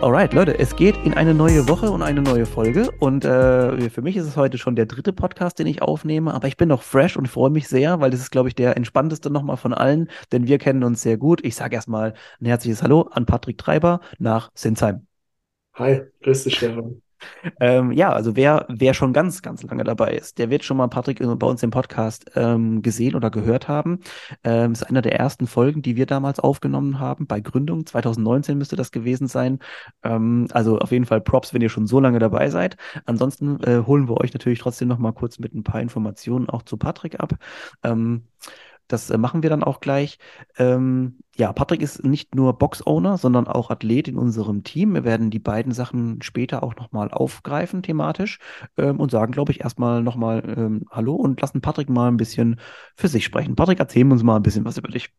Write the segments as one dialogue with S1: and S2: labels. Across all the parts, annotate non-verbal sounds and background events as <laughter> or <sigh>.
S1: Alright, Leute, es geht in eine neue Woche und eine neue Folge. Und äh, für mich ist es heute schon der dritte Podcast, den ich aufnehme. Aber ich bin noch fresh und freue mich sehr, weil das ist, glaube ich, der entspannteste nochmal von allen, denn wir kennen uns sehr gut. Ich sage erstmal ein herzliches Hallo an Patrick Treiber nach Sinsheim.
S2: Hi, grüß dich, Stefan.
S1: Ähm, ja, also wer, wer schon ganz, ganz lange dabei ist, der wird schon mal Patrick bei uns im Podcast ähm, gesehen oder gehört haben. Ähm, ist einer der ersten Folgen, die wir damals aufgenommen haben bei Gründung. 2019 müsste das gewesen sein. Ähm, also auf jeden Fall Props, wenn ihr schon so lange dabei seid. Ansonsten äh, holen wir euch natürlich trotzdem noch mal kurz mit ein paar Informationen auch zu Patrick ab. Das äh, machen wir dann auch gleich. Ähm, ja, Patrick ist nicht nur Box-Owner, sondern auch Athlet in unserem Team. Wir werden die beiden Sachen später auch nochmal aufgreifen thematisch ähm, und sagen, glaube ich, erstmal nochmal ähm, Hallo und lassen Patrick mal ein bisschen für sich sprechen. Patrick, erzähl uns mal ein bisschen was über dich.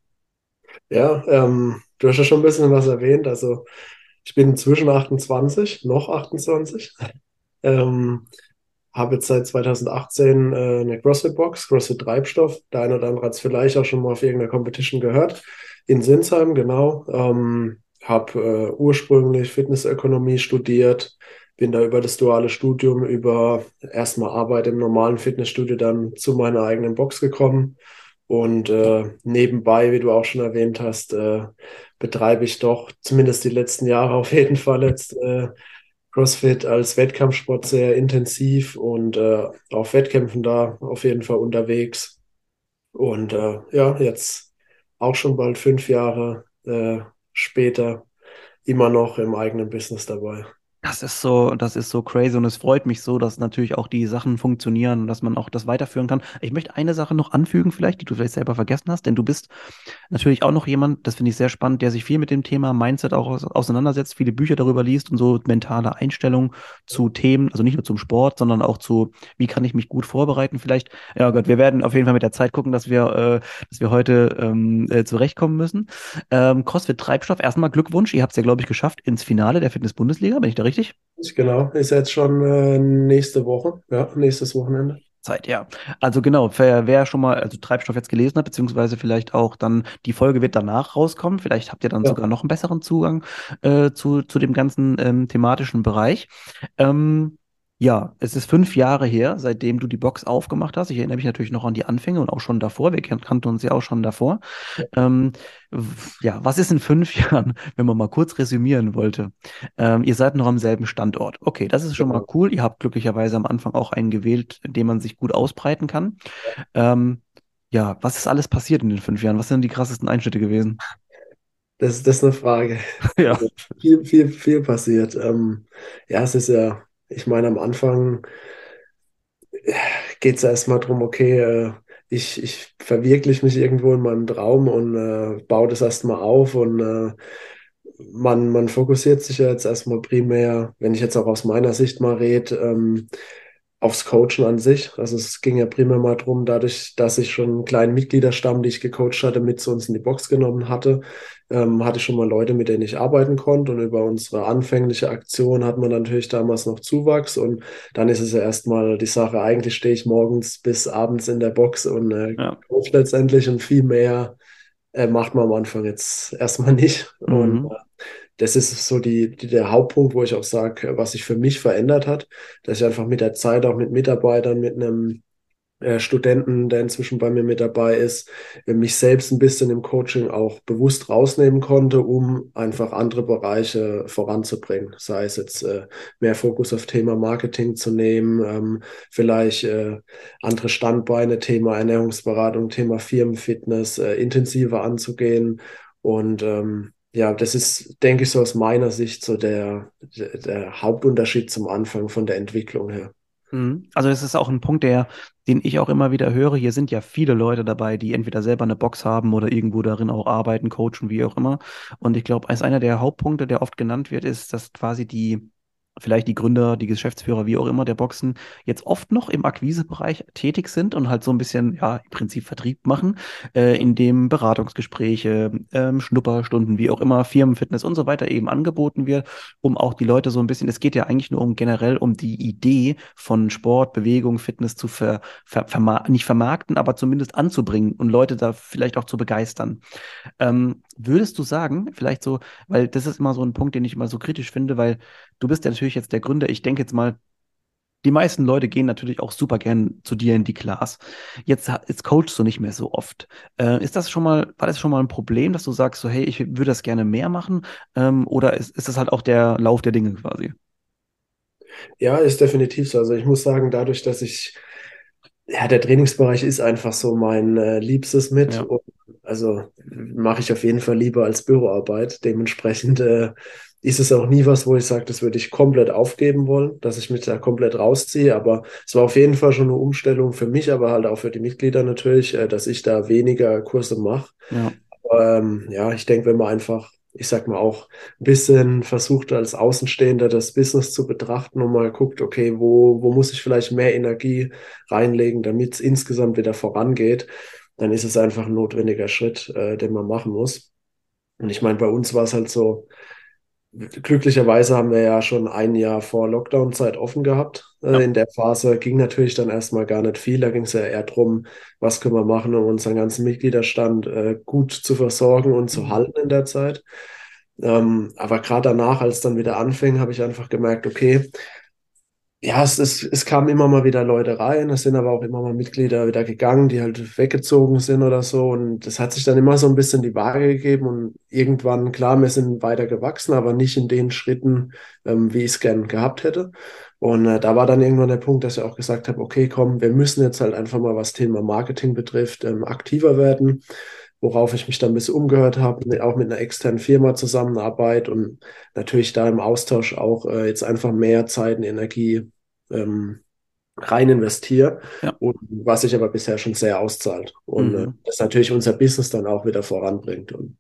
S2: Ja, ähm, du hast ja schon ein bisschen was erwähnt. Also ich bin inzwischen 28, noch 28. <laughs> Ähm, habe jetzt seit 2018 äh, eine CrossFit-Box, CrossFit Treibstoff. Der eine oder andere hat es vielleicht auch schon mal auf irgendeiner Competition gehört. In Sinsheim, genau. Ähm, habe äh, ursprünglich Fitnessökonomie studiert, bin da über das duale Studium, über erstmal Arbeit im normalen Fitnessstudio dann zu meiner eigenen Box gekommen. Und äh, nebenbei, wie du auch schon erwähnt hast, äh, betreibe ich doch zumindest die letzten Jahre <laughs> auf jeden Fall jetzt äh, CrossFit als Wettkampfsport sehr intensiv und äh, auf Wettkämpfen da auf jeden Fall unterwegs. Und äh, ja, jetzt auch schon bald fünf Jahre äh, später immer noch im eigenen Business dabei.
S1: Das ist so, das ist so crazy und es freut mich so, dass natürlich auch die Sachen funktionieren und dass man auch das weiterführen kann. Ich möchte eine Sache noch anfügen, vielleicht, die du vielleicht selber vergessen hast, denn du bist natürlich auch noch jemand, das finde ich sehr spannend, der sich viel mit dem Thema Mindset auch auseinandersetzt, viele Bücher darüber liest und so mentale Einstellung zu Themen, also nicht nur zum Sport, sondern auch zu, wie kann ich mich gut vorbereiten vielleicht. Ja Gott, wir werden auf jeden Fall mit der Zeit gucken, dass wir, äh, dass wir heute ähm, äh, zurechtkommen müssen. Ähm, CrossFit Treibstoff, erstmal Glückwunsch, ihr habt es ja, glaube ich, geschafft ins Finale der Fitness-Bundesliga, bin ich da richtig?
S2: Genau, ist jetzt schon äh, nächste Woche, ja, nächstes Wochenende.
S1: Zeit, ja. Also genau, wer, wer, schon mal also Treibstoff jetzt gelesen hat, beziehungsweise vielleicht auch dann, die Folge wird danach rauskommen, vielleicht habt ihr dann ja. sogar noch einen besseren Zugang äh, zu, zu dem ganzen ähm, thematischen Bereich. Ähm, ja, es ist fünf Jahre her, seitdem du die Box aufgemacht hast. Ich erinnere mich natürlich noch an die Anfänge und auch schon davor. Wir kannten uns ja auch schon davor. Ja, ähm, ja was ist in fünf <laughs> Jahren, wenn man mal kurz resümieren wollte? Ähm, ihr seid noch am selben Standort. Okay, das ist schon genau. mal cool. Ihr habt glücklicherweise am Anfang auch einen gewählt, in dem man sich gut ausbreiten kann. Ja. Ähm, ja, was ist alles passiert in den fünf Jahren? Was sind die krassesten Einschnitte gewesen?
S2: Das, das ist eine Frage. <laughs>
S1: ja.
S2: Also viel, viel, viel passiert. Ähm, ja, es ist ja ich meine, am Anfang geht es erstmal darum, okay, äh, ich, ich verwirkliche mich irgendwo in meinem Traum und äh, baue das erstmal auf und äh, man, man fokussiert sich ja jetzt erstmal primär, wenn ich jetzt auch aus meiner Sicht mal rede, ähm, aufs Coachen an sich. Also es ging ja primär mal darum, dadurch, dass ich schon einen kleinen Mitgliederstamm, die ich gecoacht hatte, mit zu uns in die Box genommen hatte, ähm, hatte ich schon mal Leute, mit denen ich arbeiten konnte. Und über unsere anfängliche Aktion hat man natürlich damals noch Zuwachs. Und dann ist es ja erstmal die Sache, eigentlich stehe ich morgens bis abends in der Box und äh, ja. coach letztendlich und viel mehr äh, macht man am Anfang jetzt erstmal nicht. Mhm. Und äh, das ist so die, die, der Hauptpunkt, wo ich auch sage, was sich für mich verändert hat, dass ich einfach mit der Zeit auch mit Mitarbeitern, mit einem äh, Studenten, der inzwischen bei mir mit dabei ist, äh, mich selbst ein bisschen im Coaching auch bewusst rausnehmen konnte, um einfach andere Bereiche voranzubringen. Sei es jetzt äh, mehr Fokus auf Thema Marketing zu nehmen, ähm, vielleicht äh, andere Standbeine, Thema Ernährungsberatung, Thema Firmenfitness äh, intensiver anzugehen und ähm, ja, das ist, denke ich, so aus meiner Sicht so der, der, der Hauptunterschied zum Anfang von der Entwicklung her.
S1: Mhm. Also das ist auch ein Punkt, der, den ich auch immer wieder höre. Hier sind ja viele Leute dabei, die entweder selber eine Box haben oder irgendwo darin auch arbeiten, coachen, wie auch immer. Und ich glaube, als einer der Hauptpunkte, der oft genannt wird, ist, dass quasi die vielleicht die Gründer, die Geschäftsführer, wie auch immer der Boxen, jetzt oft noch im Akquisebereich tätig sind und halt so ein bisschen, ja, im Prinzip Vertrieb machen, äh, in dem Beratungsgespräche, ähm, Schnupperstunden, wie auch immer, Firmenfitness und so weiter eben angeboten wird, um auch die Leute so ein bisschen, es geht ja eigentlich nur um generell um die Idee von Sport, Bewegung, Fitness zu ver, ver, verma nicht vermarkten, aber zumindest anzubringen und Leute da vielleicht auch zu begeistern. Ähm, würdest du sagen, vielleicht so, weil das ist immer so ein Punkt, den ich immer so kritisch finde, weil du bist ja natürlich jetzt der Gründer. Ich denke jetzt mal, die meisten Leute gehen natürlich auch super gern zu dir in die Class. Jetzt, jetzt coachst du nicht mehr so oft. Äh, ist das schon mal, war das schon mal ein Problem, dass du sagst, so, hey, ich würde das gerne mehr machen? Ähm, oder ist, ist das halt auch der Lauf der Dinge quasi?
S2: Ja, ist definitiv so. Also ich muss sagen, dadurch, dass ich, ja, der Trainingsbereich ist einfach so mein äh, Liebstes mit.
S1: Ja.
S2: Und also mache ich auf jeden Fall lieber als Büroarbeit. Dementsprechend äh, ist es auch nie was, wo ich sage, das würde ich komplett aufgeben wollen, dass ich mich da komplett rausziehe. Aber es war auf jeden Fall schon eine Umstellung für mich, aber halt auch für die Mitglieder natürlich, äh, dass ich da weniger Kurse mache.
S1: Ja.
S2: Aber, ähm, ja, ich denke, wenn man einfach, ich sag mal auch ein bisschen versucht als Außenstehender das Business zu betrachten und mal guckt, okay, wo, wo muss ich vielleicht mehr Energie reinlegen, damit es insgesamt wieder vorangeht, dann ist es einfach ein notwendiger Schritt, äh, den man machen muss. Und ich meine, bei uns war es halt so, glücklicherweise haben wir ja schon ein Jahr vor Lockdown-Zeit offen gehabt. Äh,
S1: Ja.
S2: In der Phase ging natürlich dann erstmal gar nicht viel. Da ging es ja eher darum, was können wir machen, um unseren ganzen Mitgliederstand äh, gut zu versorgen und zu
S1: Mhm.
S2: halten in der Zeit. Ähm, aber gerade danach, als es dann wieder anfing, habe ich einfach gemerkt, okay, ja, es, es, es kamen immer mal wieder Leute rein, es sind aber auch immer mal Mitglieder wieder gegangen, die halt weggezogen sind oder so. Und das hat sich dann immer so ein bisschen die Waage gegeben. Und irgendwann, klar, wir sind weiter gewachsen, aber nicht in den Schritten, ähm, wie ich es gern gehabt hätte. Und äh, da war dann irgendwann der Punkt, dass ich auch gesagt habe, okay, komm, wir müssen jetzt halt einfach mal, was Thema Marketing betrifft, ähm, aktiver werden. Worauf ich mich dann ein bisschen umgehört habe, auch mit einer externen Firma Zusammenarbeit und natürlich da im Austausch auch äh, jetzt einfach mehr Zeit und Energie ähm, rein investiere
S1: Ja.
S2: und was sich aber bisher schon sehr auszahlt und äh,
S1: Mhm.
S2: das natürlich unser Business dann auch wieder voranbringt. Und,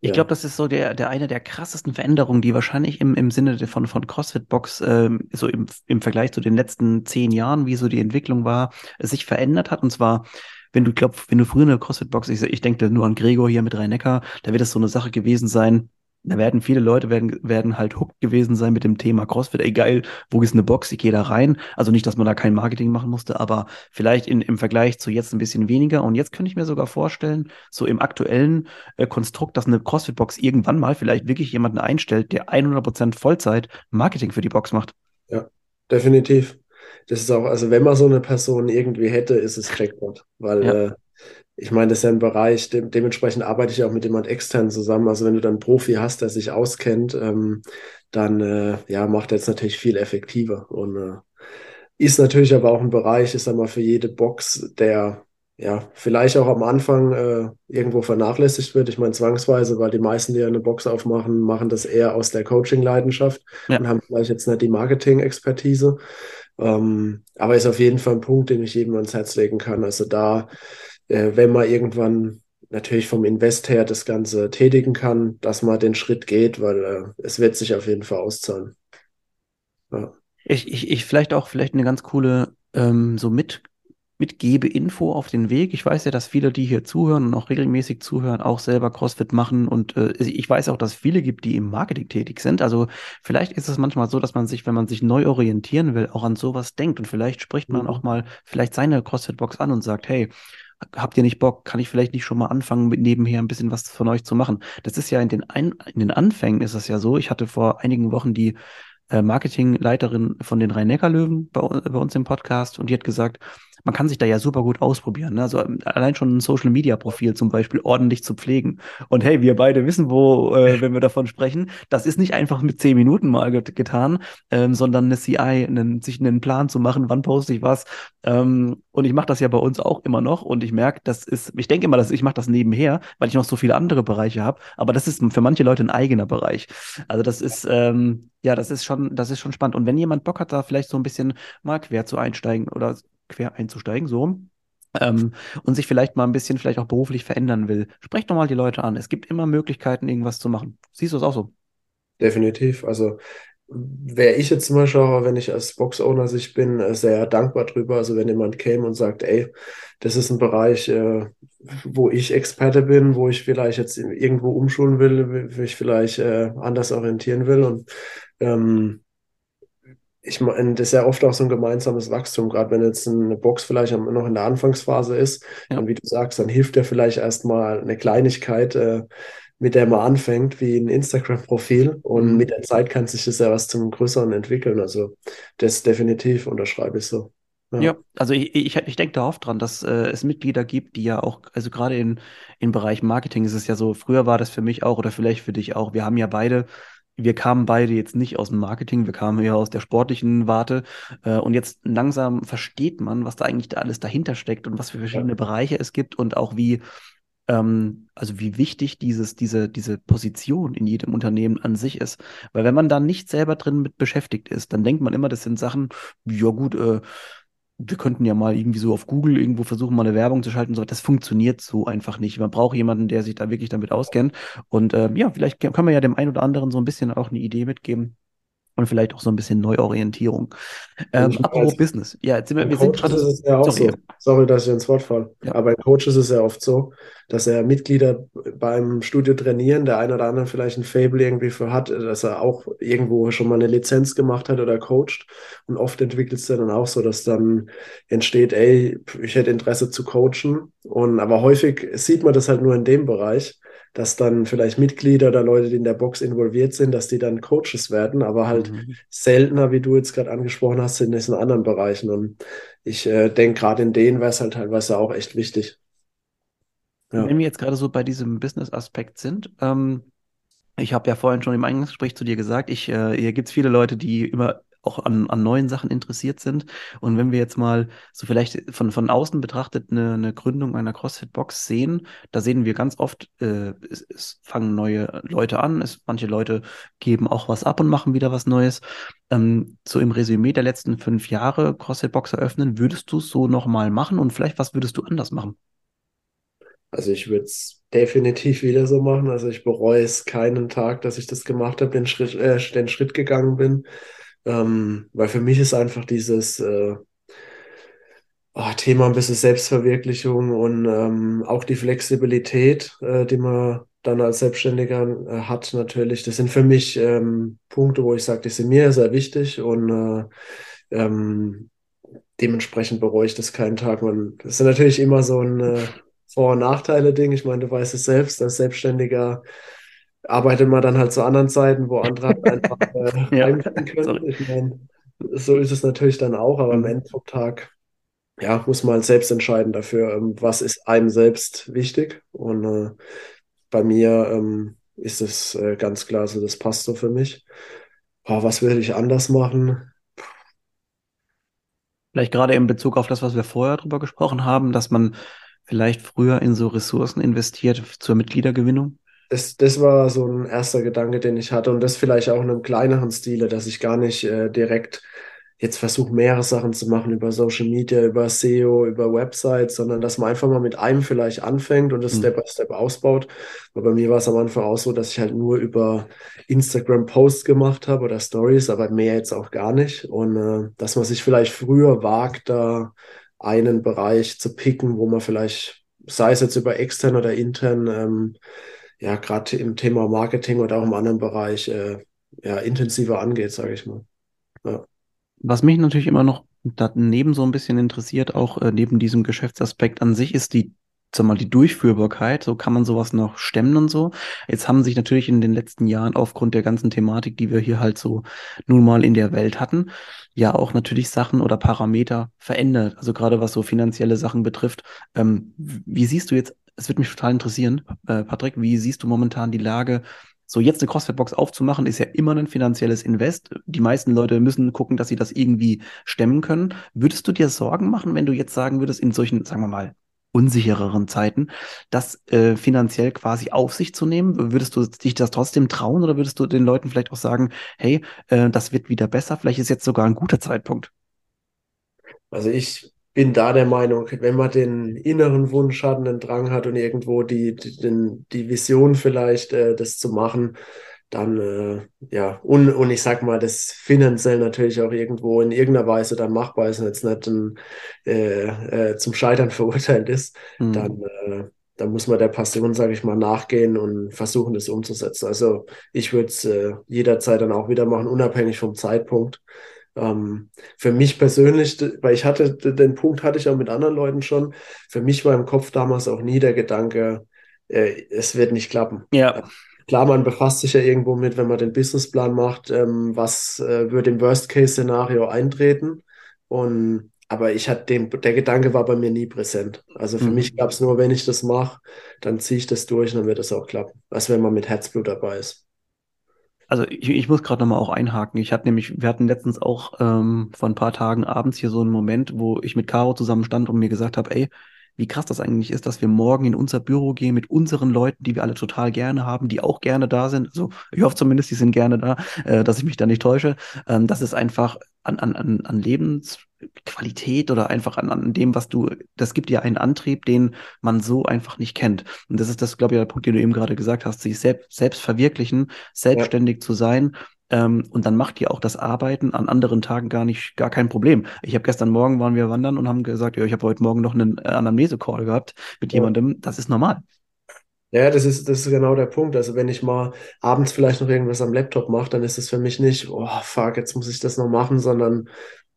S1: Ich
S2: ja.
S1: glaube, das ist so der, der eine der krassesten Veränderungen, die wahrscheinlich im, im Sinne von, von CrossFit Box, ähm, so im, im Vergleich zu den letzten zehn Jahren, wie so die Entwicklung war, sich verändert hat. Und zwar, wenn du glaubst, wenn du früher eine CrossFit Box, ich, ich denke nur an Gregor hier mit Rhein-Neckar, da wird es so eine Sache gewesen sein. Da werden viele Leute werden, werden halt hooked gewesen sein mit dem Thema CrossFit. Ey, geil, wo ist eine Box? Ich gehe da rein. Also nicht, dass man da kein Marketing machen musste, aber vielleicht in, im Vergleich zu jetzt ein bisschen weniger. Und jetzt könnte ich mir sogar vorstellen, so im aktuellen äh, Konstrukt, dass eine CrossFit-Box irgendwann mal vielleicht wirklich jemanden einstellt, der 100% Vollzeit Marketing für die Box macht.
S2: Definitiv. Das ist auch, also wenn man so eine Person irgendwie hätte, ist es Jackpot, weil
S1: Ja.
S2: äh, ich meine, das ist ja ein Bereich, de dementsprechend arbeite ich auch mit jemand extern zusammen. Also wenn du dann einen Profi hast, der sich auskennt, ähm, dann äh, ja, macht er jetzt natürlich viel effektiver und äh, ist natürlich aber auch ein Bereich, ich sag mal, für jede Box, der ja vielleicht auch am Anfang äh, irgendwo vernachlässigt wird. Ich meine, zwangsweise, weil die meisten, die eine Box aufmachen, machen das eher aus der Coaching-Leidenschaft
S1: Ja.
S2: und haben vielleicht jetzt nicht die Marketing-Expertise. Ähm, aber ist auf jeden Fall ein Punkt, den ich jedem ans Herz legen kann. Also da, äh, wenn man irgendwann natürlich vom Invest her das Ganze tätigen kann, dass man den Schritt geht, weil äh, es wird sich auf jeden Fall auszahlen. Ja.
S1: Ich, ich, ich vielleicht auch vielleicht eine ganz coole ähm, so mit mitgebe Info auf den Weg. Ich weiß ja, dass viele, die hier zuhören und auch regelmäßig zuhören, auch selber CrossFit machen und äh, ich weiß auch, dass es viele gibt, die im Marketing tätig sind. Also vielleicht ist es manchmal so, dass man sich, wenn man sich neu orientieren will, auch an sowas denkt und vielleicht spricht man
S2: Mhm.
S1: auch mal vielleicht seine CrossFit-Box an und sagt, hey, habt ihr nicht Bock? Kann ich vielleicht nicht schon mal anfangen, mit nebenher ein bisschen was von euch zu machen? Das ist ja in den, Ein in den Anfängen ist es ja so. Ich hatte vor einigen Wochen die äh, Marketingleiterin von den Rhein-Neckar-Löwen bei, bei uns im Podcast und die hat gesagt, man kann sich da ja super gut ausprobieren. Ne? Also ähm, allein schon ein Social-Media-Profil zum Beispiel ordentlich zu pflegen. Und hey, wir beide wissen, wo, äh, wenn wir davon sprechen, das ist nicht einfach mit zehn Minuten mal get getan, ähm, sondern eine CI, einen, sich einen Plan zu machen, wann poste ich was. Ähm, und ich mache das ja bei uns auch immer noch und ich merke, das ist, ich denke immer, dass ich mache das nebenher, weil ich noch so viele andere Bereiche habe, aber das ist für manche Leute ein eigener Bereich. Also das ist, ähm, ja, das ist schon, das ist schon spannend. Und wenn jemand Bock hat, da vielleicht so ein bisschen mal quer zu einsteigen oder quer einzusteigen, so ähm, und sich vielleicht mal ein bisschen vielleicht auch beruflich verändern will, sprecht doch mal die Leute an. Es gibt immer Möglichkeiten, irgendwas zu machen. Siehst du es auch so?
S2: Definitiv. Also wäre ich jetzt zum Beispiel wenn ich als Box-Owner sich bin, äh, sehr dankbar drüber. Also wenn jemand käme und sagt, ey, das ist ein Bereich, äh, wo ich Experte bin, wo ich vielleicht jetzt irgendwo umschulen will, wo ich vielleicht äh, anders orientieren will. Und ähm, ich meine, das ist ja oft auch so ein gemeinsames Wachstum, gerade wenn jetzt eine Box vielleicht noch in der Anfangsphase ist. Ja. Und wie du sagst, dann hilft ja vielleicht erstmal eine Kleinigkeit, äh, mit der man anfängt, wie ein Instagram-Profil. Und mhm. mit der Zeit kann sich das ja was zum Größeren entwickeln. Also das definitiv unterschreibe ich so.
S1: Ja. ja, also ich, ich, ich denke da oft dran, dass äh, es Mitglieder gibt, die ja auch, also gerade in, im Bereich Marketing ist es ja so, früher war das für mich auch oder vielleicht für dich auch, wir haben ja beide wir kamen beide jetzt nicht aus dem Marketing, wir kamen ja aus der sportlichen Warte. Äh, und jetzt langsam versteht man, was da eigentlich da alles dahinter steckt und was für verschiedene ja. Bereiche es gibt und auch wie, ähm, also wie wichtig dieses, diese, diese Position in jedem Unternehmen an sich ist. Weil wenn man da nicht selber drin mit beschäftigt ist, dann denkt man immer, das sind Sachen, ja gut, äh, wir könnten ja mal irgendwie so auf Google irgendwo versuchen, mal eine Werbung zu schalten. So, das funktioniert so einfach nicht. Man braucht jemanden, der sich da wirklich damit auskennt. Und äh, ja, vielleicht können wir ja dem einen oder anderen so ein bisschen auch eine Idee mitgeben, und vielleicht auch so ein bisschen Neuorientierung. Ähm, apropos Business. Ja, jetzt sind wir, wir sind
S2: gerade. Ist es ja auch sorry. so. Sorry, dass ich ins Wort falle. Ja. Aber bei Coach ist es ja oft so, dass er Mitglieder beim Studio trainieren, der eine oder andere vielleicht ein Fable irgendwie für hat, dass er auch irgendwo schon mal eine Lizenz gemacht hat oder coacht. Und oft entwickelt es dann auch so, dass dann entsteht, ey, ich hätte Interesse zu coachen. Und aber häufig sieht man das halt nur in dem Bereich dass dann vielleicht Mitglieder oder Leute, die in der Box involviert sind, dass die dann Coaches werden, aber halt mhm. seltener, wie du jetzt gerade angesprochen hast, in diesen anderen Bereichen. Und ich äh, denke, gerade in denen wäre es halt teilweise auch echt wichtig.
S1: Ja. Wenn wir jetzt gerade so bei diesem Business-Aspekt sind, ähm, ich habe ja vorhin schon im Eingangsgespräch zu dir gesagt, ich, äh, hier gibt es viele Leute, die immer auch an, an neuen Sachen interessiert sind. Und wenn wir jetzt mal so vielleicht von, von außen betrachtet eine, eine Gründung einer CrossFit-Box sehen, da sehen wir ganz oft, äh, es, es fangen neue Leute an, es, manche Leute geben auch was ab und machen wieder was Neues. Ähm, so im Resümee der letzten fünf Jahre CrossFit-Box eröffnen, würdest du es so nochmal machen und vielleicht was würdest du anders machen?
S2: Also ich würde es definitiv wieder so machen. Also ich bereue es keinen Tag, dass ich das gemacht habe, den äh, den Schritt gegangen bin. Ähm, weil für mich ist einfach dieses äh, oh, Thema ein bisschen Selbstverwirklichung und ähm, auch die Flexibilität, äh, die man dann als Selbstständiger äh, hat, natürlich. Das sind für mich ähm, Punkte, wo ich sage, die sind mir sehr wichtig und äh, ähm, dementsprechend bereue ich das keinen Tag. Man, das ist natürlich immer so ein äh, Vor- und Nachteile-Ding. Ich meine, du weißt es selbst, als Selbstständiger arbeitet man dann halt zu anderen Zeiten, wo andere halt <laughs> einfach äh, ja, können. Ich meine, so ist es natürlich dann auch, aber am mhm. Ende vom Tag ja, muss man halt selbst entscheiden dafür, ähm, was ist einem selbst wichtig. Und äh, bei mir ähm, ist es äh, ganz klar so, das passt so für mich. Oh, was würde ich anders machen?
S1: Vielleicht gerade in Bezug auf das, was wir vorher drüber gesprochen haben, dass man vielleicht früher in so Ressourcen investiert zur Mitgliedergewinnung?
S2: Das, das war so ein erster Gedanke, den ich hatte. Und das vielleicht auch in einem kleineren Stile, dass ich gar nicht äh, direkt jetzt versuche, mehrere Sachen zu machen über Social Media, über SEO, über Websites, sondern dass man einfach mal mit einem vielleicht anfängt und das mhm. Step by Step ausbaut. Aber bei mir war es am Anfang auch so, dass ich halt nur über Instagram Posts gemacht habe oder Stories, aber mehr jetzt auch gar nicht. Und äh, dass man sich vielleicht früher wagt, da einen Bereich zu picken, wo man vielleicht, sei es jetzt über extern oder intern, ähm, ja, gerade im Thema Marketing oder auch im anderen Bereich äh, ja, intensiver angeht, sage ich mal. Ja.
S1: Was mich natürlich immer noch daneben so ein bisschen interessiert, auch äh, neben diesem Geschäftsaspekt an sich, ist die sag mal, die Durchführbarkeit, so kann man sowas noch stemmen und so. Jetzt haben sich natürlich in den letzten Jahren aufgrund der ganzen Thematik, die wir hier halt so nun mal in der Welt hatten, ja auch natürlich Sachen oder Parameter verändert. Also gerade was so finanzielle Sachen betrifft. Ähm, wie siehst du jetzt, es würde mich total interessieren, äh, Patrick, wie siehst du momentan die Lage so, jetzt eine CrossFit-Box aufzumachen, ist ja immer ein finanzielles Invest. Die meisten Leute müssen gucken, dass sie das irgendwie stemmen können. Würdest du dir Sorgen machen, wenn du jetzt sagen würdest, in solchen, sagen wir mal, unsichereren Zeiten, das äh, finanziell quasi auf sich zu nehmen? Würdest du dich das trotzdem trauen oder würdest du den Leuten vielleicht auch sagen, hey, äh, das wird wieder besser, vielleicht ist jetzt sogar ein guter Zeitpunkt?
S2: Also ich bin da der Meinung, wenn man den inneren Wunsch hat, einen Drang hat und irgendwo die, die, die Vision vielleicht, äh, das zu machen, dann, äh, ja, und, und ich sag mal, das finanziell natürlich auch irgendwo in irgendeiner Weise dann machbar ist und jetzt nicht ein, äh, äh, zum Scheitern <laughs> verurteilt ist, mhm. dann, äh, dann muss man der Passion, sage ich mal, nachgehen und versuchen, das umzusetzen. Also ich würde es äh, jederzeit dann auch wieder machen, unabhängig vom Zeitpunkt. Ähm, für mich persönlich, weil ich hatte, den Punkt hatte ich auch mit anderen Leuten schon, für mich war im Kopf damals auch nie der Gedanke, äh, es wird nicht klappen.
S1: Ja.
S2: Klar, man befasst sich ja irgendwo mit, wenn man den Businessplan macht, ähm, was äh, wird im Worst-Case-Szenario eintreten. Und aber ich hatte den, der Gedanke war bei mir nie präsent. Also für mhm. mich gab es nur, wenn ich das mache, dann ziehe ich das durch und dann wird das auch klappen. Was wenn man mit Herzblut dabei ist.
S1: Also ich, ich muss gerade nochmal auch einhaken. Ich hatte nämlich, wir hatten letztens auch ähm, vor ein paar Tagen abends hier so einen Moment, wo ich mit Caro zusammen stand und mir gesagt habe, ey, wie krass das eigentlich ist, dass wir morgen in unser Büro gehen mit unseren Leuten, die wir alle total gerne haben, die auch gerne da sind. Also ich hoffe zumindest, die sind gerne da, äh, dass ich mich da nicht täusche. Ähm, das ist einfach an, an, an, an Lebensqualität oder einfach an, an dem, was du, das gibt dir einen Antrieb, den man so einfach nicht kennt. Und das ist das, glaube ich, der Punkt, den du eben gerade gesagt hast, sich selbst, selbst verwirklichen, selbstständig ja. zu sein ähm, und dann macht ihr auch das Arbeiten an anderen Tagen gar nicht, gar kein Problem. Ich habe gestern Morgen waren wir wandern und haben gesagt, ja, ich habe heute Morgen noch einen äh, Anamnese-Call gehabt mit ja. jemandem. Das ist normal.
S2: Ja, das ist, das ist genau der Punkt. Also wenn ich mal abends vielleicht noch irgendwas am Laptop mache, dann ist es für mich nicht, oh fuck, jetzt muss ich das noch machen, sondern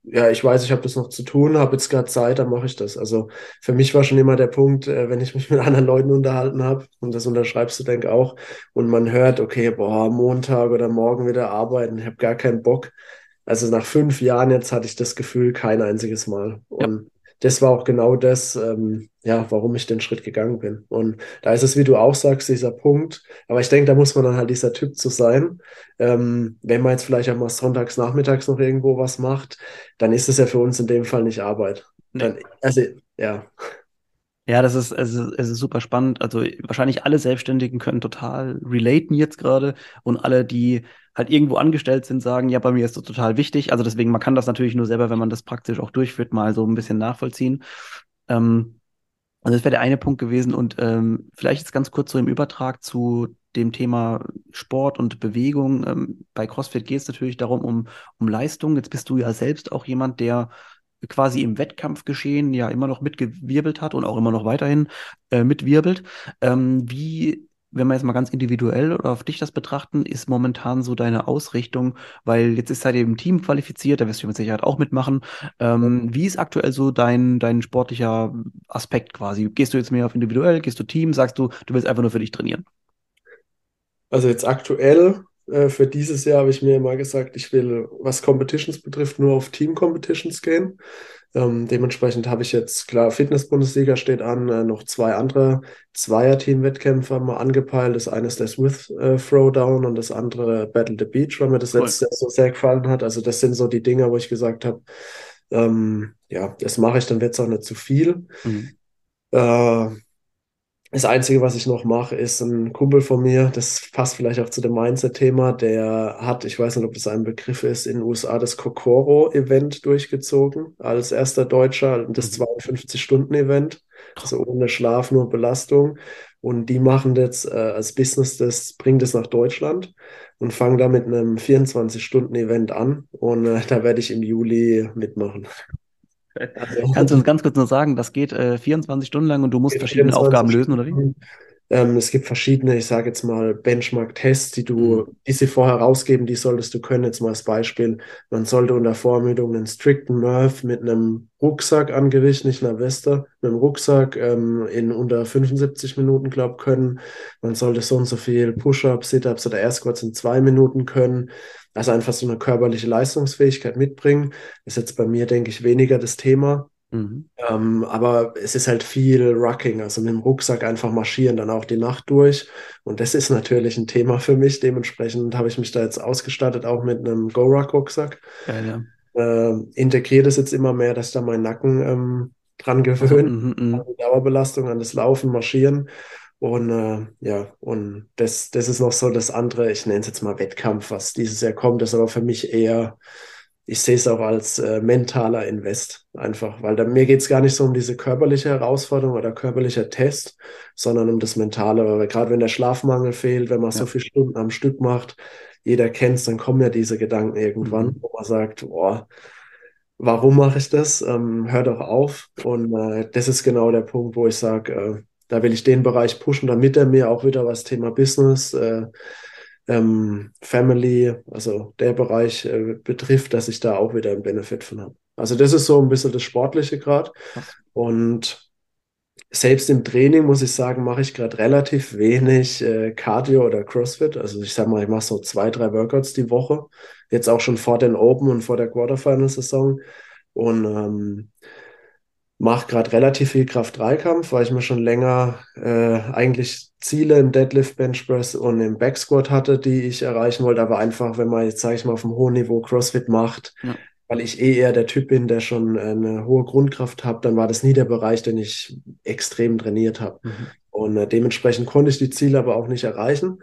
S2: ja, ich weiß, ich habe das noch zu tun, habe jetzt gerade Zeit, dann mache ich das. Also für mich war schon immer der Punkt, äh, wenn ich mich mit anderen Leuten unterhalten habe, und das unterschreibst du, denk auch, und man hört, okay, boah, Montag oder morgen wieder arbeiten, ich habe gar keinen Bock. Also nach fünf Jahren jetzt hatte ich das Gefühl kein einziges Mal. Und das war auch genau das, ähm, ja, warum ich den Schritt gegangen bin. Und da ist es, wie du auch sagst, dieser Punkt. Aber ich denke, da muss man dann halt dieser Typ zu sein. Ähm, wenn man jetzt vielleicht auch mal sonntags nachmittags noch irgendwo was macht, dann ist es ja für uns in dem Fall nicht Arbeit. Dann, also, ja.
S1: Ja, das ist, es ist, es ist super spannend. Also wahrscheinlich alle Selbstständigen können total relaten jetzt gerade und alle, die halt irgendwo angestellt sind, sagen, ja, bei mir ist das total wichtig. Also deswegen, man kann das natürlich nur selber, wenn man das praktisch auch durchführt, mal so ein bisschen nachvollziehen. Ähm, also das wäre der eine Punkt gewesen und ähm, vielleicht jetzt ganz kurz so im Übertrag zu dem Thema Sport und Bewegung. Ähm, bei CrossFit geht es natürlich darum, um, um Leistung. Jetzt bist du ja selbst auch jemand, der quasi im Wettkampfgeschehen ja immer noch mitgewirbelt hat und auch immer noch weiterhin äh, mitwirbelt. Ähm, wie wenn wir jetzt mal ganz individuell oder auf dich das betrachten, ist momentan so deine Ausrichtung, weil jetzt ist halt eben Team qualifiziert, da wirst du mit Sicherheit auch mitmachen. Ähm, wie ist aktuell so dein, dein sportlicher Aspekt quasi? Gehst du jetzt mehr auf individuell, gehst du Team, sagst du, du willst einfach nur für dich trainieren?
S2: Also jetzt aktuell äh, für dieses Jahr habe ich mir immer gesagt, ich will, was Competitions betrifft, nur auf Team-Competitions gehen. Ähm, dementsprechend habe ich jetzt, klar, Fitness-Bundesliga steht an, äh, noch zwei andere Zweier-Team-Wettkämpfe wir angepeilt. Das eine ist der Swift äh, Throwdown und das andere Battle the Beach, weil mir das cool. letzte so sehr gefallen hat. Also das sind so die Dinge, wo ich gesagt habe, ähm, ja, das mache ich, dann wird es auch nicht zu viel. Mhm. Äh, das Einzige, was ich noch mache, ist ein Kumpel von mir, das passt vielleicht auch zu dem Mindset-Thema, der hat, ich weiß nicht, ob das ein Begriff ist, in den USA das Kokoro-Event durchgezogen, als erster Deutscher, das 52-Stunden-Event, mhm. also ohne Schlaf, nur Belastung. Und die machen das äh, als Business, das bringt es nach Deutschland und fangen da mit einem 24-Stunden-Event an. Und äh, da werde ich im Juli mitmachen.
S1: Also, <laughs> Kannst du uns ganz kurz nur sagen, das geht äh, 24 Stunden lang und du musst verschiedene Aufgaben lösen, oder wie?
S2: Ähm, es gibt verschiedene, ich sage jetzt mal, Benchmark-Tests, die du, mhm. die sie vorher rausgeben, die solltest du können. Jetzt mal als Beispiel, man sollte unter Vormüdung einen strikten Murph mit einem Rucksack angerichtet, nicht einer Weste, mit einem Rucksack ähm, in unter 75 Minuten, glaube können. Man sollte so und so viel Push-Ups, Sit-Ups oder Air Squats in zwei Minuten können. Also einfach so eine körperliche Leistungsfähigkeit mitbringen. Ist jetzt bei mir, denke ich, weniger das Thema. Mhm. Ähm, aber es ist halt viel Rucking, also mit dem Rucksack einfach marschieren, dann auch die Nacht durch. Und das ist natürlich ein Thema für mich. Dementsprechend habe ich mich da jetzt ausgestattet, auch mit einem Go-Ruck-Rucksack. Ja, ja. äh, integriere das jetzt immer mehr, dass da mein Nacken ähm, dran gewöhnt, also, an die Dauerbelastung, an das Laufen, Marschieren. Und äh, ja, und das, das ist noch so das andere, ich nenne es jetzt mal Wettkampf, was dieses Jahr kommt, das ist aber für mich eher, ich sehe es auch als äh, mentaler Invest einfach, weil da, mir geht es gar nicht so um diese körperliche Herausforderung oder körperlicher Test, sondern um das Mentale. Weil gerade wenn der Schlafmangel fehlt, wenn man ja. so viele Stunden am Stück macht, jeder kennt es, dann kommen ja diese Gedanken irgendwann, mhm. wo man sagt, boah, warum mache ich das? Ähm, hör doch auf. Und äh, das ist genau der Punkt, wo ich sage, äh, da will ich den Bereich pushen, damit er mir auch wieder was Thema Business, äh, ähm, Family, also der Bereich äh, betrifft, dass ich da auch wieder einen Benefit von habe. Also das ist so ein bisschen das Sportliche gerade. Und selbst im Training muss ich sagen, mache ich gerade relativ wenig äh, Cardio oder CrossFit. Also ich sage mal, ich mache so zwei, drei Workouts die Woche. Jetzt auch schon vor den Open und vor der Quarterfinal-Saison. Und ähm, mache gerade relativ viel Kraft-3-Kampf, weil ich mir schon länger äh, eigentlich Ziele im Deadlift, Bench Press und im Backsquat hatte, die ich erreichen wollte. Aber einfach, wenn man jetzt, sage ich mal, auf einem hohen Niveau CrossFit macht, ja. weil ich eh eher der Typ bin, der schon eine hohe Grundkraft hat, dann war das nie der Bereich, den ich extrem trainiert habe. Mhm. Und äh, dementsprechend konnte ich die Ziele aber auch nicht erreichen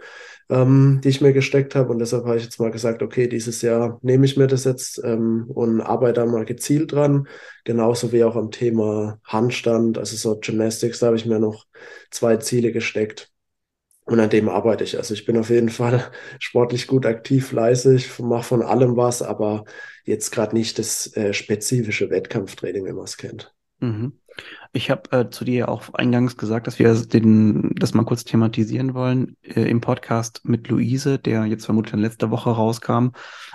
S2: ähm, die ich mir gesteckt habe. Und deshalb habe ich jetzt mal gesagt, okay, dieses Jahr nehme ich mir das jetzt ähm, und arbeite da mal gezielt dran. Genauso wie auch am Thema Handstand, also so Gymnastics, da habe ich mir noch zwei Ziele gesteckt. Und an dem arbeite ich. Also ich bin auf jeden Fall <laughs> sportlich gut aktiv, fleißig, mache von allem was, aber jetzt gerade nicht das äh, spezifische Wettkampftraining, wenn man es kennt.
S1: Mhm. Ich habe äh, zu dir auch eingangs gesagt, dass wir den, das mal kurz thematisieren wollen äh, im Podcast mit Luise, der jetzt vermutlich in letzter Woche rauskam.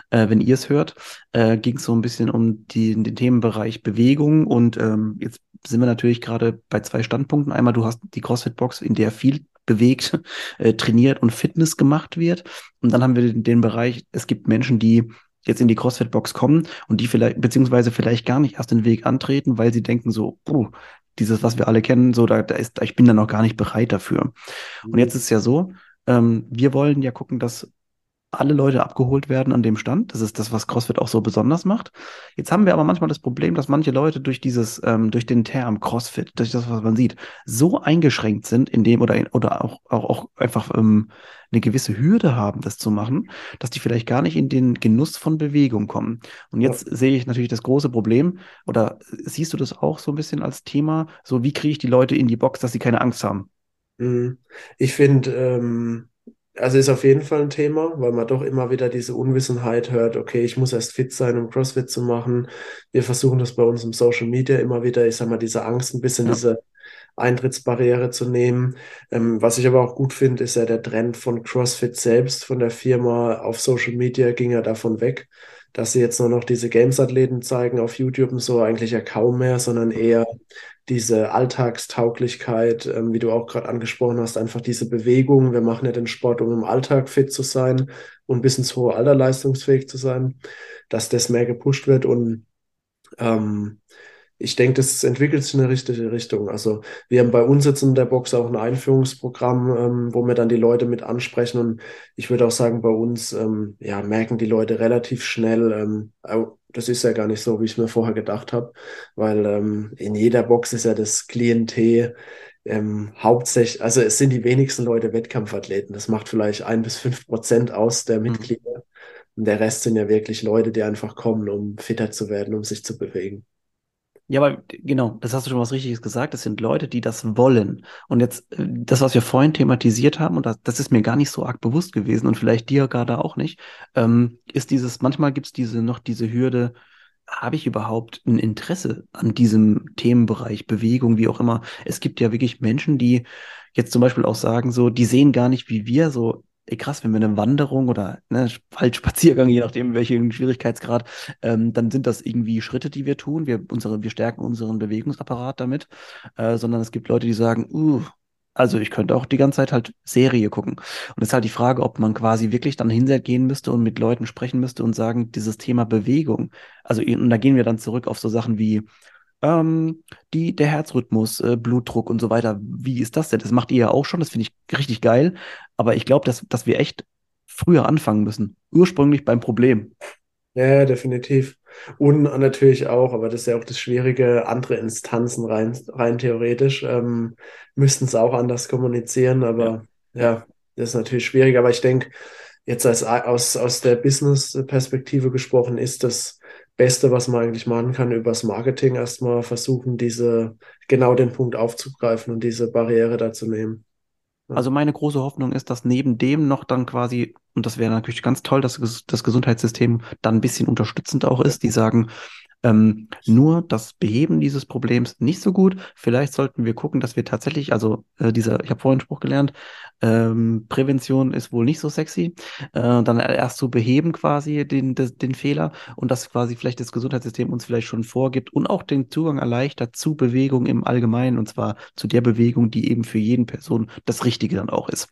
S1: Äh, wenn ihr es hört, äh, ging es so ein bisschen um die, den Themenbereich Bewegung und ähm, jetzt sind wir natürlich gerade bei zwei Standpunkten. Einmal, du hast die CrossFit-Box, in der viel bewegt, <laughs> äh, trainiert und Fitness gemacht wird. Und dann haben wir den, den Bereich, es gibt Menschen, die jetzt in die CrossFit-Box kommen und die vielleicht, beziehungsweise vielleicht gar nicht erst den Weg antreten, weil sie denken so, puh, dieses, was wir alle kennen, so, da, da ist, ich bin da noch gar nicht bereit dafür. Und jetzt ist es ja so, ähm, wir wollen ja gucken, dass alle Leute abgeholt werden an dem Stand. Das ist das, was CrossFit auch so besonders macht. Jetzt haben wir aber manchmal das Problem, dass manche Leute durch dieses, ähm, durch den Term CrossFit, durch das, was man sieht, so eingeschränkt sind in dem oder, oder auch, auch, auch einfach ähm, eine gewisse Hürde haben, das zu machen, dass die vielleicht gar nicht in den Genuss von Bewegung kommen. Und jetzt ja. sehe ich natürlich das große Problem, oder siehst du das auch so ein bisschen als Thema? So, wie kriege ich die Leute in die Box, dass sie keine Angst haben?
S2: Mhm. Ich finde, ähm also ist auf jeden Fall ein Thema, weil man doch immer wieder diese Unwissenheit hört, okay, ich muss erst fit sein, um CrossFit zu machen. Wir versuchen das bei uns im Social Media immer wieder, ich sag mal, diese Angst ein bisschen, ja. diese Eintrittsbarriere zu nehmen. Ähm, was ich aber auch gut finde, ist ja der Trend von CrossFit selbst, von der Firma auf Social Media ging ja davon weg, dass sie jetzt nur noch diese Games-Athleten zeigen auf YouTube und so eigentlich ja kaum mehr, sondern eher diese Alltagstauglichkeit, ähm, wie du auch gerade angesprochen hast, einfach diese Bewegung. Wir machen ja den Sport, um im Alltag fit zu sein und bis ins hohe Alter leistungsfähig zu sein, dass das mehr gepusht wird und ähm, ich denke, das entwickelt sich in eine richtige Richtung. Also wir haben bei uns jetzt in der Box auch ein Einführungsprogramm, ähm, wo wir dann die Leute mit ansprechen. Und ich würde auch sagen, bei uns ähm, ja, merken die Leute relativ schnell, ähm, das ist ja gar nicht so, wie ich mir vorher gedacht habe, weil ähm, in jeder Box ist ja das Klientel ähm, hauptsächlich, also es sind die wenigsten Leute Wettkampfathleten. Das macht vielleicht ein bis fünf Prozent aus der mhm. Mitglieder. Mhm. Und der Rest sind ja wirklich Leute, die einfach kommen, um fitter zu werden, um sich zu bewegen.
S1: Ja, aber genau, das hast du schon was Richtiges gesagt. Das sind Leute, die das wollen. Und jetzt, äh, das, was wir vorhin thematisiert haben, und das, das ist mir gar nicht so arg bewusst gewesen und vielleicht dir gerade auch nicht, ähm, ist dieses, manchmal gibt es diese noch diese Hürde, habe ich überhaupt ein Interesse an diesem Themenbereich, Bewegung, wie auch immer. Es gibt ja wirklich Menschen, die jetzt zum Beispiel auch sagen, so, die sehen gar nicht, wie wir so ey, krass, wenn wir eine Wanderung oder ne, Waldspaziergang, je nachdem welchen Schwierigkeitsgrad, ähm, dann sind das irgendwie Schritte, die wir tun. Wir, unsere, wir stärken unseren Bewegungsapparat damit, äh, sondern es gibt Leute, die sagen, uh, also ich könnte auch die ganze Zeit halt Serie gucken. Und es ist halt die Frage, ob man quasi wirklich dann gehen müsste und mit Leuten sprechen müsste und sagen, dieses Thema Bewegung. Also und da gehen wir dann zurück auf so Sachen wie ähm, die, der Herzrhythmus, äh, Blutdruck und so weiter. Wie ist das denn? Das macht ihr ja auch schon, das finde ich richtig geil. Aber ich glaube, dass, dass wir echt früher anfangen müssen. Ursprünglich beim Problem.
S2: Ja, definitiv. Und natürlich auch, aber das ist ja auch das Schwierige, andere Instanzen rein, rein theoretisch ähm, müssten es auch anders kommunizieren, aber ja. ja, das ist natürlich schwierig. Aber ich denke, jetzt als, aus, aus der Business-Perspektive gesprochen, ist das Beste, was man eigentlich machen kann, übers Marketing erstmal versuchen, diese genau den Punkt aufzugreifen und diese Barriere da zu nehmen.
S1: Also meine große Hoffnung ist, dass neben dem noch dann quasi, und das wäre natürlich ganz toll, dass das Gesundheitssystem dann ein bisschen unterstützend auch ist, die sagen, ähm, nur das Beheben dieses Problems nicht so gut. Vielleicht sollten wir gucken, dass wir tatsächlich, also äh, dieser, ich habe vorhin Spruch gelernt, ähm, Prävention ist wohl nicht so sexy. Äh, dann erst zu beheben quasi den, den, den Fehler und dass quasi vielleicht das Gesundheitssystem uns vielleicht schon vorgibt und auch den Zugang erleichtert zu Bewegung im Allgemeinen und zwar zu der Bewegung, die eben für jeden Person das Richtige dann auch ist.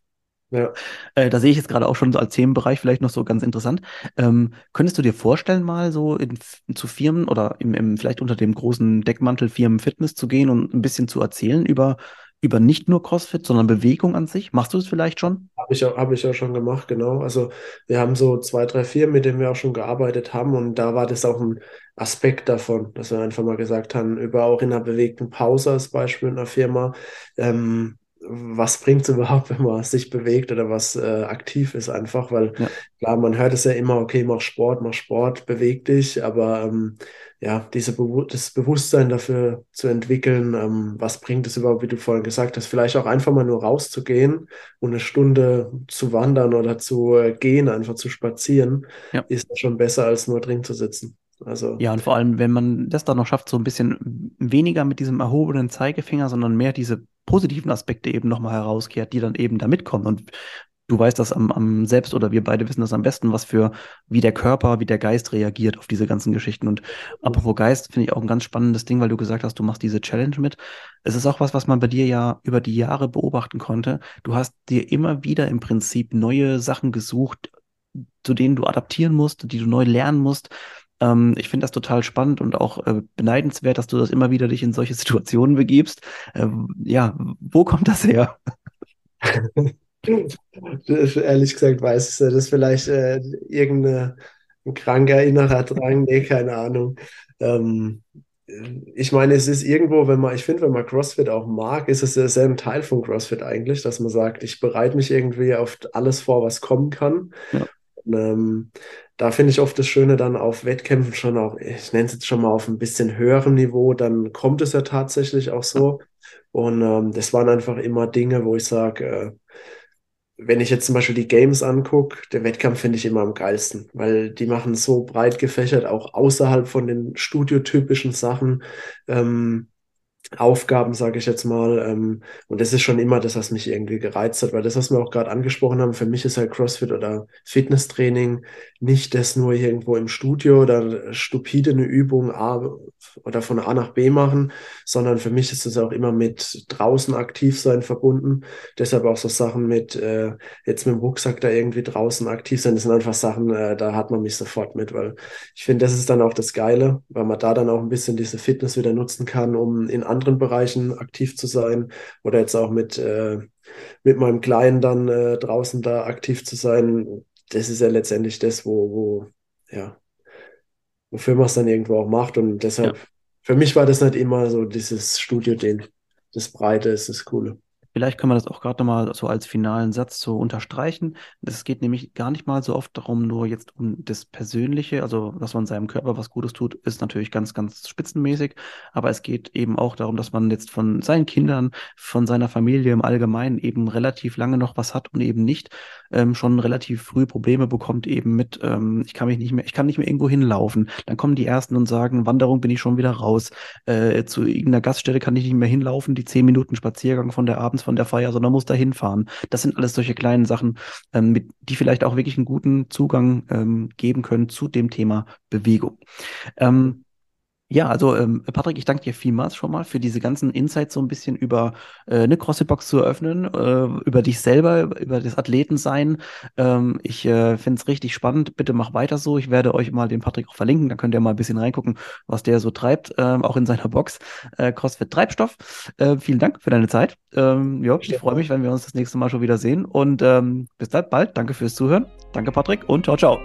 S1: Ja. Äh, da sehe ich jetzt gerade auch schon so als Themenbereich vielleicht noch so ganz interessant. Ähm, könntest du dir vorstellen, mal so in, zu Firmen oder im, im, vielleicht unter dem großen Deckmantel Firmen Fitness zu gehen und ein bisschen zu erzählen über, über nicht nur CrossFit, sondern Bewegung an sich? Machst du es vielleicht schon?
S2: Habe ich, hab ich auch schon gemacht, genau. Also wir haben so zwei, drei Firmen, mit denen wir auch schon gearbeitet haben und da war das auch ein Aspekt davon, dass wir einfach mal gesagt haben, über auch in einer bewegten Pause als Beispiel in einer Firma, ähm, was bringt es überhaupt, wenn man sich bewegt oder was äh, aktiv ist einfach, weil ja. klar, man hört es ja immer, okay, mach Sport, mach Sport, beweg dich, aber ähm, ja, diese Be das Bewusstsein dafür zu entwickeln, ähm, was bringt es überhaupt, wie du vorhin gesagt hast, vielleicht auch einfach mal nur rauszugehen und eine Stunde zu wandern oder zu äh, gehen, einfach zu spazieren, ja. ist schon besser als nur drin zu sitzen.
S1: Also ja, und vor allem, wenn man das dann noch schafft, so ein bisschen weniger mit diesem erhobenen Zeigefinger, sondern mehr diese positiven Aspekte eben nochmal herauskehrt, die dann eben da mitkommen. Und du weißt das am, am selbst oder wir beide wissen das am besten, was für, wie der Körper, wie der Geist reagiert auf diese ganzen Geschichten. Und apropos Geist, finde ich auch ein ganz spannendes Ding, weil du gesagt hast, du machst diese Challenge mit. Es ist auch was, was man bei dir ja über die Jahre beobachten konnte. Du hast dir immer wieder im Prinzip neue Sachen gesucht, zu denen du adaptieren musst, die du neu lernen musst. Ähm, ich finde das total spannend und auch äh, beneidenswert, dass du das immer wieder dich in solche <laughs> Situationen begibst. Ähm, ja, wo kommt das her?
S2: Ehrlich gesagt weiß ich das ist vielleicht äh, irgendein kranker innerer Drang, nee, keine Ahnung. Ähm, ich meine, es ist irgendwo, wenn man, ich finde, wenn man CrossFit auch mag, ist es ein Teil von CrossFit eigentlich, dass man sagt, ich bereite mich irgendwie auf alles vor, was kommen kann. Ja. Und, ähm, da finde ich oft das Schöne dann auf Wettkämpfen schon auch, ich nenne es jetzt schon mal auf ein bisschen höherem Niveau, dann kommt es ja tatsächlich auch so. Und ähm, das waren einfach immer Dinge, wo ich sage, äh, wenn ich jetzt zum Beispiel die Games angucke, der Wettkampf finde ich immer am geilsten, weil die machen so breit gefächert, auch außerhalb von den studiotypischen Sachen. Ähm, Aufgaben, sage ich jetzt mal. Ähm, und das ist schon immer das, was mich irgendwie gereizt hat, weil das, was wir auch gerade angesprochen haben, für mich ist halt CrossFit oder Fitnesstraining nicht das nur irgendwo im Studio oder stupide eine Übung A oder von A nach B machen, sondern für mich ist es auch immer mit draußen aktiv sein verbunden. Deshalb auch so Sachen mit äh, jetzt mit dem Rucksack da irgendwie draußen aktiv sein. Das sind einfach Sachen, äh, da hat man mich sofort mit, weil ich finde, das ist dann auch das Geile, weil man da dann auch ein bisschen diese Fitness wieder nutzen kann, um in anderen Bereichen aktiv zu sein oder jetzt auch mit, äh, mit meinem Kleinen dann äh, draußen da aktiv zu sein. Das ist ja letztendlich das, wo, wo ja, wofür man es dann irgendwo auch macht. Und deshalb, ja. für mich war das nicht immer so dieses Studio-Ding. Das Breite ist das Coole.
S1: Vielleicht können wir das auch gerade nochmal so als finalen Satz so unterstreichen. Es geht nämlich gar nicht mal so oft darum, nur jetzt um das Persönliche, also dass man seinem Körper was Gutes tut, ist natürlich ganz, ganz spitzenmäßig. Aber es geht eben auch darum, dass man jetzt von seinen Kindern, von seiner Familie im Allgemeinen eben relativ lange noch was hat und eben nicht ähm, schon relativ früh Probleme bekommt, eben mit, ähm, ich kann mich nicht mehr, ich kann nicht mehr irgendwo hinlaufen. Dann kommen die Ersten und sagen, Wanderung bin ich schon wieder raus. Äh, zu irgendeiner Gaststelle kann ich nicht mehr hinlaufen, die zehn Minuten Spaziergang von der abends von der Feier, sondern muss da hinfahren. Das sind alles solche kleinen Sachen, ähm, mit, die vielleicht auch wirklich einen guten Zugang ähm, geben können zu dem Thema Bewegung. Ähm, ja, also ähm, Patrick, ich danke dir vielmals schon mal für diese ganzen Insights so ein bisschen über äh, eine CrossFit-Box zu eröffnen, äh, über dich selber, über das Athletensein. Ähm, ich äh, finde es richtig spannend. Bitte mach weiter so. Ich werde euch mal den Patrick auch verlinken. Da könnt ihr mal ein bisschen reingucken, was der so treibt, ähm, auch in seiner Box. Äh, CrossFit Treibstoff. Äh, vielen Dank für deine Zeit. Ähm, ja, ich freue mich, wenn wir uns das nächste Mal schon wieder sehen. Und ähm, bis bald. Danke fürs Zuhören. Danke, Patrick, und ciao, ciao.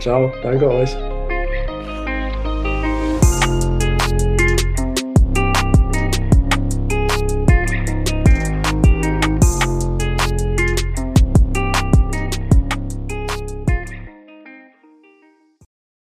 S2: Ciao, danke euch.